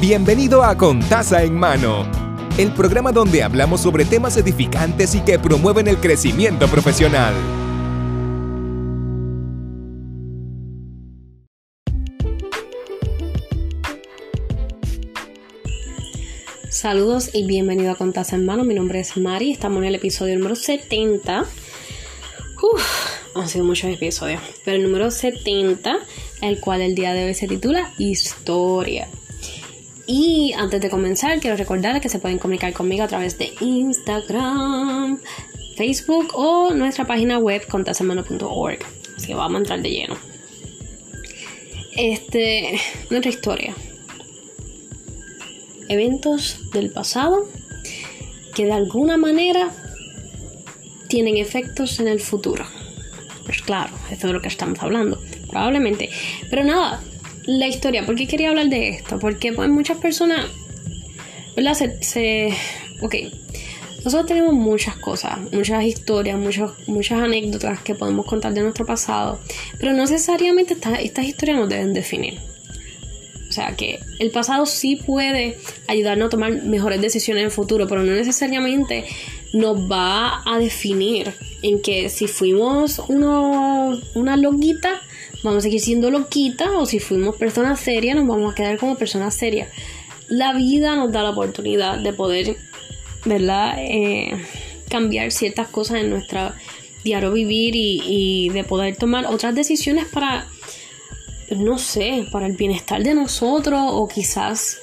Bienvenido a Con Taza en Mano, el programa donde hablamos sobre temas edificantes y que promueven el crecimiento profesional. Saludos y bienvenido a Taza en Mano. Mi nombre es Mari. Estamos en el episodio número 70. Uf, han sido muchos episodios. Pero el número 70, el cual el día de hoy se titula Historia. Y antes de comenzar, quiero recordarles que se pueden comunicar conmigo a través de Instagram, Facebook o nuestra página web contasemano.org. Así que vamos a entrar de lleno. Este, nuestra historia. Eventos del pasado que de alguna manera tienen efectos en el futuro. Pues claro, eso es de lo que estamos hablando, probablemente. Pero nada, la historia, ¿por qué quería hablar de esto? Porque pues, muchas personas, ¿verdad? Se, ok, nosotros tenemos muchas cosas, muchas historias, muchas, muchas anécdotas que podemos contar de nuestro pasado, pero no necesariamente estas historias nos deben definir. O sea que el pasado sí puede ayudarnos a tomar mejores decisiones en el futuro, pero no necesariamente nos va a definir en que si fuimos uno, una loquita, vamos a seguir siendo loquita o si fuimos personas serias nos vamos a quedar como personas serias. La vida nos da la oportunidad de poder, ¿verdad? Eh, cambiar ciertas cosas en nuestra diario vivir y, y de poder tomar otras decisiones para, no sé, para el bienestar de nosotros o quizás,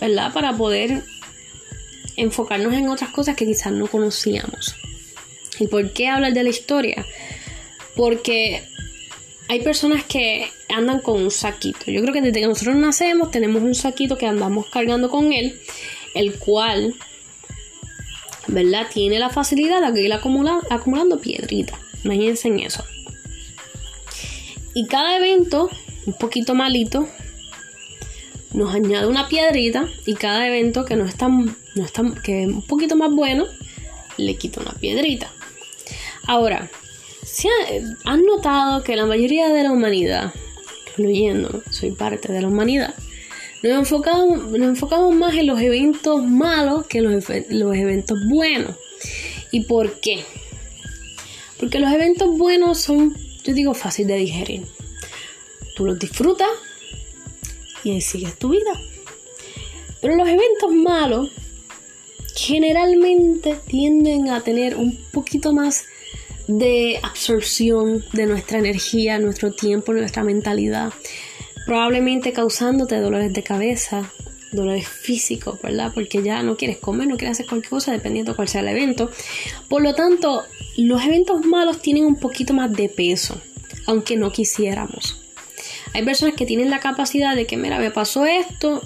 ¿verdad? Para poder enfocarnos en otras cosas que quizás no conocíamos. ¿Y por qué hablar de la historia? Porque hay personas que andan con un saquito. Yo creo que desde que nosotros nacemos tenemos un saquito que andamos cargando con él, el cual, ¿verdad? Tiene la facilidad de ir acumulando, piedritas. Imagínense en eso. Y cada evento, un poquito malito, nos añade una piedrita y cada evento que no es tan, no es tan, que es un poquito más bueno, le quita una piedrita. Ahora, ¿Se han notado que la mayoría de la humanidad, incluyendo, soy parte de la humanidad, nos enfocamos, nos enfocamos más en los eventos malos que los, los eventos buenos. ¿Y por qué? Porque los eventos buenos son, yo digo, fácil de digerir. Tú los disfrutas y ahí sigues tu vida. Pero los eventos malos generalmente tienden a tener un poquito más de absorción de nuestra energía, nuestro tiempo, nuestra mentalidad, probablemente causándote dolores de cabeza, dolores físicos, ¿verdad? Porque ya no quieres comer, no quieres hacer cualquier cosa, dependiendo de cuál sea el evento. Por lo tanto, los eventos malos tienen un poquito más de peso, aunque no quisiéramos. Hay personas que tienen la capacidad de que, mira, me pasó esto,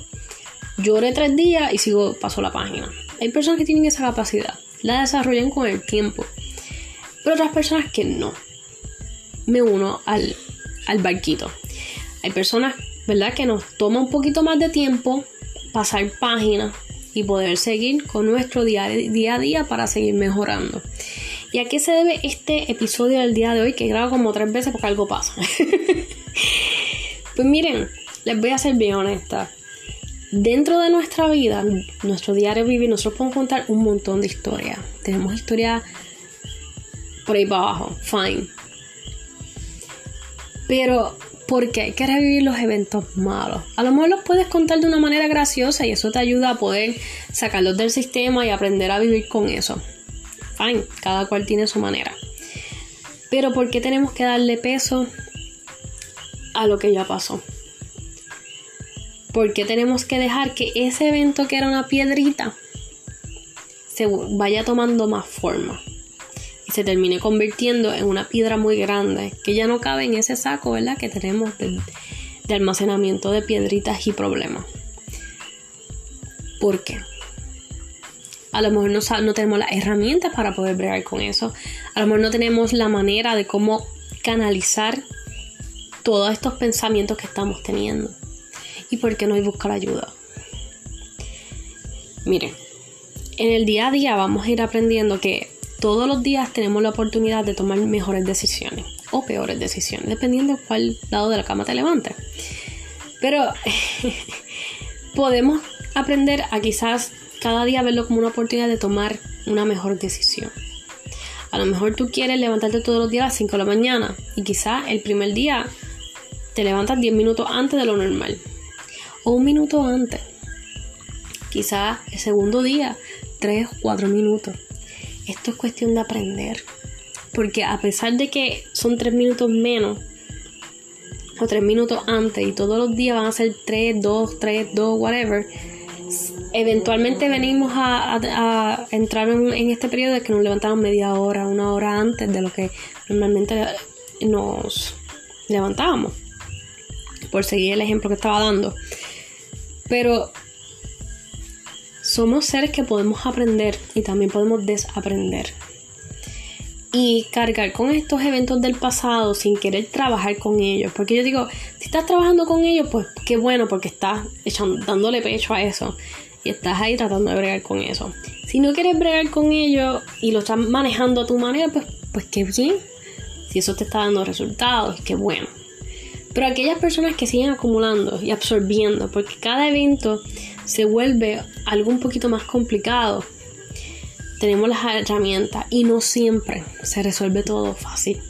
lloré tres días y sigo, paso la página. Hay personas que tienen esa capacidad, la desarrollan con el tiempo pero otras personas que no. Me uno al, barquito. Hay personas, ¿verdad?, que nos toma un poquito más de tiempo pasar páginas y poder seguir con nuestro día, día a día para seguir mejorando. ¿Y a qué se debe este episodio del día de hoy que grabo como tres veces porque algo pasa? pues miren, les voy a ser bien honesta. Dentro de nuestra vida, nuestro diario vivir, nosotros podemos contar un montón de historias. Tenemos historias por ahí para abajo, fine. Pero, ¿por qué hay que revivir los eventos malos? A lo mejor los puedes contar de una manera graciosa y eso te ayuda a poder sacarlos del sistema y aprender a vivir con eso. Fine, cada cual tiene su manera. Pero, ¿por qué tenemos que darle peso a lo que ya pasó? ¿Por qué tenemos que dejar que ese evento que era una piedrita se vaya tomando más forma? Se termine convirtiendo en una piedra muy grande que ya no cabe en ese saco, ¿verdad? Que tenemos de, almacenamiento de piedritas y problemas. ¿Por qué? A lo mejor no, tenemos las herramientas para poder bregar con eso. A lo mejor no tenemos la manera de cómo canalizar todos estos pensamientos que estamos teniendo. ¿Y por qué no hay buscar ayuda? Miren, en el día a día vamos a ir aprendiendo que todos los días tenemos la oportunidad de tomar mejores decisiones o peores decisiones, dependiendo de cuál lado de la cama te levantes. Pero podemos aprender a quizás cada día verlo como una oportunidad de tomar una mejor decisión. A lo mejor tú quieres levantarte todos los días a las 5 de la mañana y quizás el primer día te levantas 10 minutos antes de lo normal o un minuto antes. Quizás el segundo día 3 o 4 minutos. Esto es cuestión de aprender. Porque a pesar de que son 3 minutos menos o 3 minutos antes y todos los días van a ser 3, 2, 3, 2, whatever, eventualmente venimos a, entrar en, este periodo de que nos levantamos media hora, una hora antes de lo que normalmente nos levantábamos. Por seguir el ejemplo que estaba dando. Pero somos seres que podemos aprender y también podemos desaprender. Y cargar con estos eventos del pasado sin querer trabajar con ellos. Porque yo digo, si estás trabajando con ellos, pues qué bueno, porque estás echando, dándole pecho a eso. Y estás ahí tratando de bregar con eso. Si no quieres bregar con ellos y lo estás manejando a tu manera, pues, pues qué bien. Si eso te está dando resultados, qué bueno. Pero aquellas personas que siguen acumulando y absorbiendo, porque cada evento se vuelve algo un poquito más complicado, tenemos las herramientas y no siempre se resuelve todo fácil.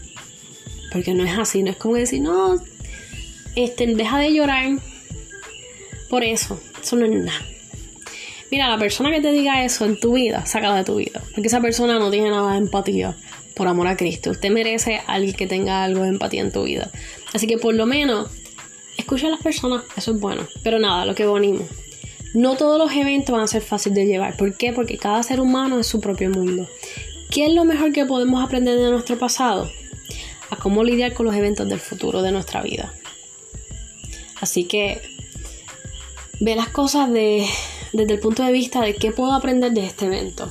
Porque no es así, no es como decir, no, este, deja de llorar por eso, eso no es nada. Mira, la persona que te diga eso en tu vida, sácala de tu vida. Porque esa persona no tiene nada de empatía por amor a Cristo. Usted merece alguien que tenga algo de empatía en tu vida. Así que por lo menos, escucha a las personas, eso es bueno. Pero nada, lo que venimos. No todos los eventos van a ser fáciles de llevar. ¿Por qué? Porque cada ser humano es su propio mundo. ¿Qué es lo mejor que podemos aprender de nuestro pasado? A cómo lidiar con los eventos del futuro de nuestra vida. Así que ve las cosas desde el punto de vista de qué puedo aprender de este evento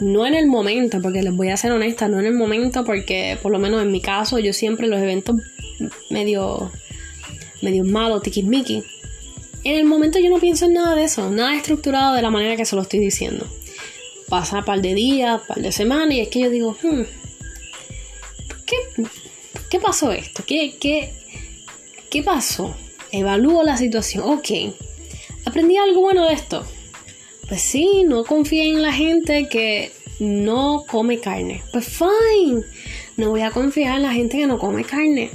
no en el momento, porque les voy a ser honesta, no en el momento, porque por lo menos en mi caso, yo siempre los eventos medio, medio malos, tiquismiqui. En el momento yo no pienso en nada de eso, nada estructurado de la manera que se lo estoy diciendo. Pasa un par de días, un par de semanas, y es que yo digo, hmm, ¿qué, ¿qué pasó esto? ¿Qué, qué, ¿Qué pasó? Evalúo la situación, ok. ¿Aprendí algo bueno de esto? Pues sí, no confía en la gente que no come carne. Pues fine. No voy a confiar en la gente que no come carne.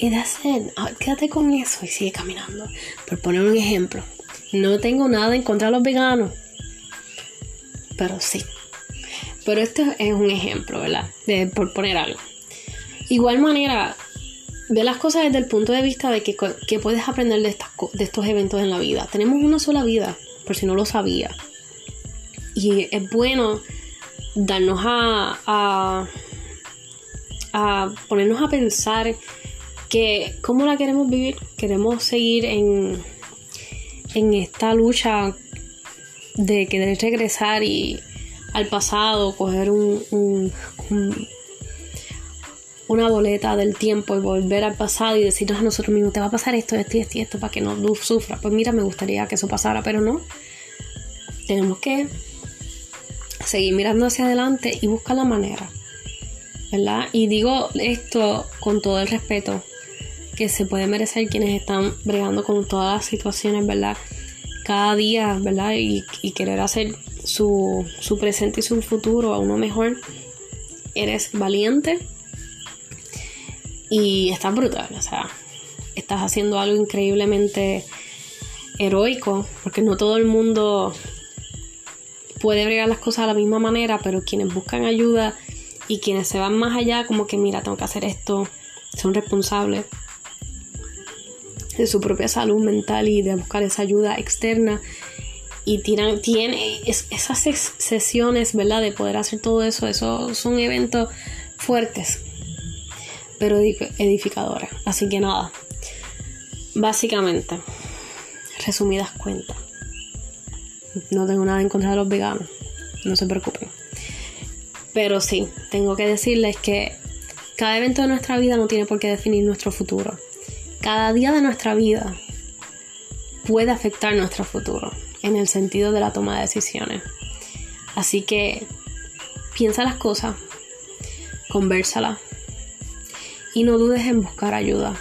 Y that's ah, Quédate con eso y sigue caminando. Por poner un ejemplo. No tengo nada en contra de los veganos. Pero sí. Pero esto es un ejemplo, ¿verdad? De, por poner algo. Igual manera, ve las cosas desde el punto de vista de que, puedes aprender de, estas, de estos eventos en la vida. Tenemos una sola vida, por si no lo sabía. Y es bueno darnos a, a, ponernos a pensar que cómo la queremos vivir. Queremos seguir en, en esta lucha de querer regresar y al pasado, coger un, una boleta del tiempo y volver al pasado y decirnos a nosotros mismos, te va a pasar esto, esto y esto, esto para que no sufras. Pues mira, me gustaría que eso pasara, pero no. Tenemos que seguir mirando hacia adelante y buscar la manera, ¿verdad? Y digo esto con todo el respeto que se puede merecer quienes están bregando con todas las situaciones, ¿verdad? Cada día, ¿verdad? Y, querer hacer su, su presente y su futuro a uno mejor. Eres valiente y estás brutal, o sea, estás haciendo algo increíblemente heroico, porque no todo el mundo puede bregar las cosas de la misma manera, pero quienes buscan ayuda y quienes se van más allá, como que mira, tengo que hacer esto, son responsables de su propia salud mental y de buscar esa ayuda externa y tiran, tiene esas sesiones, ¿verdad? De poder hacer todo eso, esos son eventos fuertes, pero edificadores. Así que nada, básicamente, resumidas cuentas no tengo nada en contra de los veganos, no se preocupen. Pero sí, tengo que decirles que cada evento de nuestra vida no tiene por qué definir nuestro futuro. Cada día de nuestra vida puede afectar nuestro futuro en el sentido de la toma de decisiones. Así que piensa las cosas, conversalas y no dudes en buscar ayuda.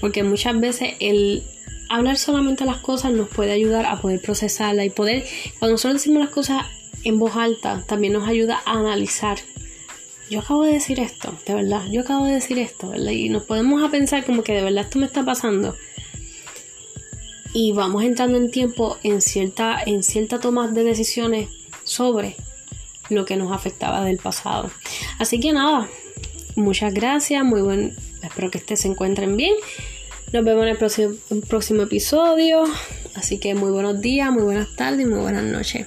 Porque muchas veces el hablar solamente las cosas nos puede ayudar a poder procesarla y poder, cuando nosotros decimos las cosas en voz alta, también nos ayuda a analizar. Yo acabo de decir esto, de verdad, yo acabo de decir esto, ¿verdad? Y nos podemos a pensar como que de verdad esto me está pasando. Y vamos entrando en tiempo en cierta, en cierta toma de decisiones sobre lo que nos afectaba del pasado. Así que nada, muchas gracias, muy buen, espero que ustedes se encuentren bien. Nos vemos en el próximo, próximo episodio. Así que muy buenos días, muy buenas tardes y muy buenas noches.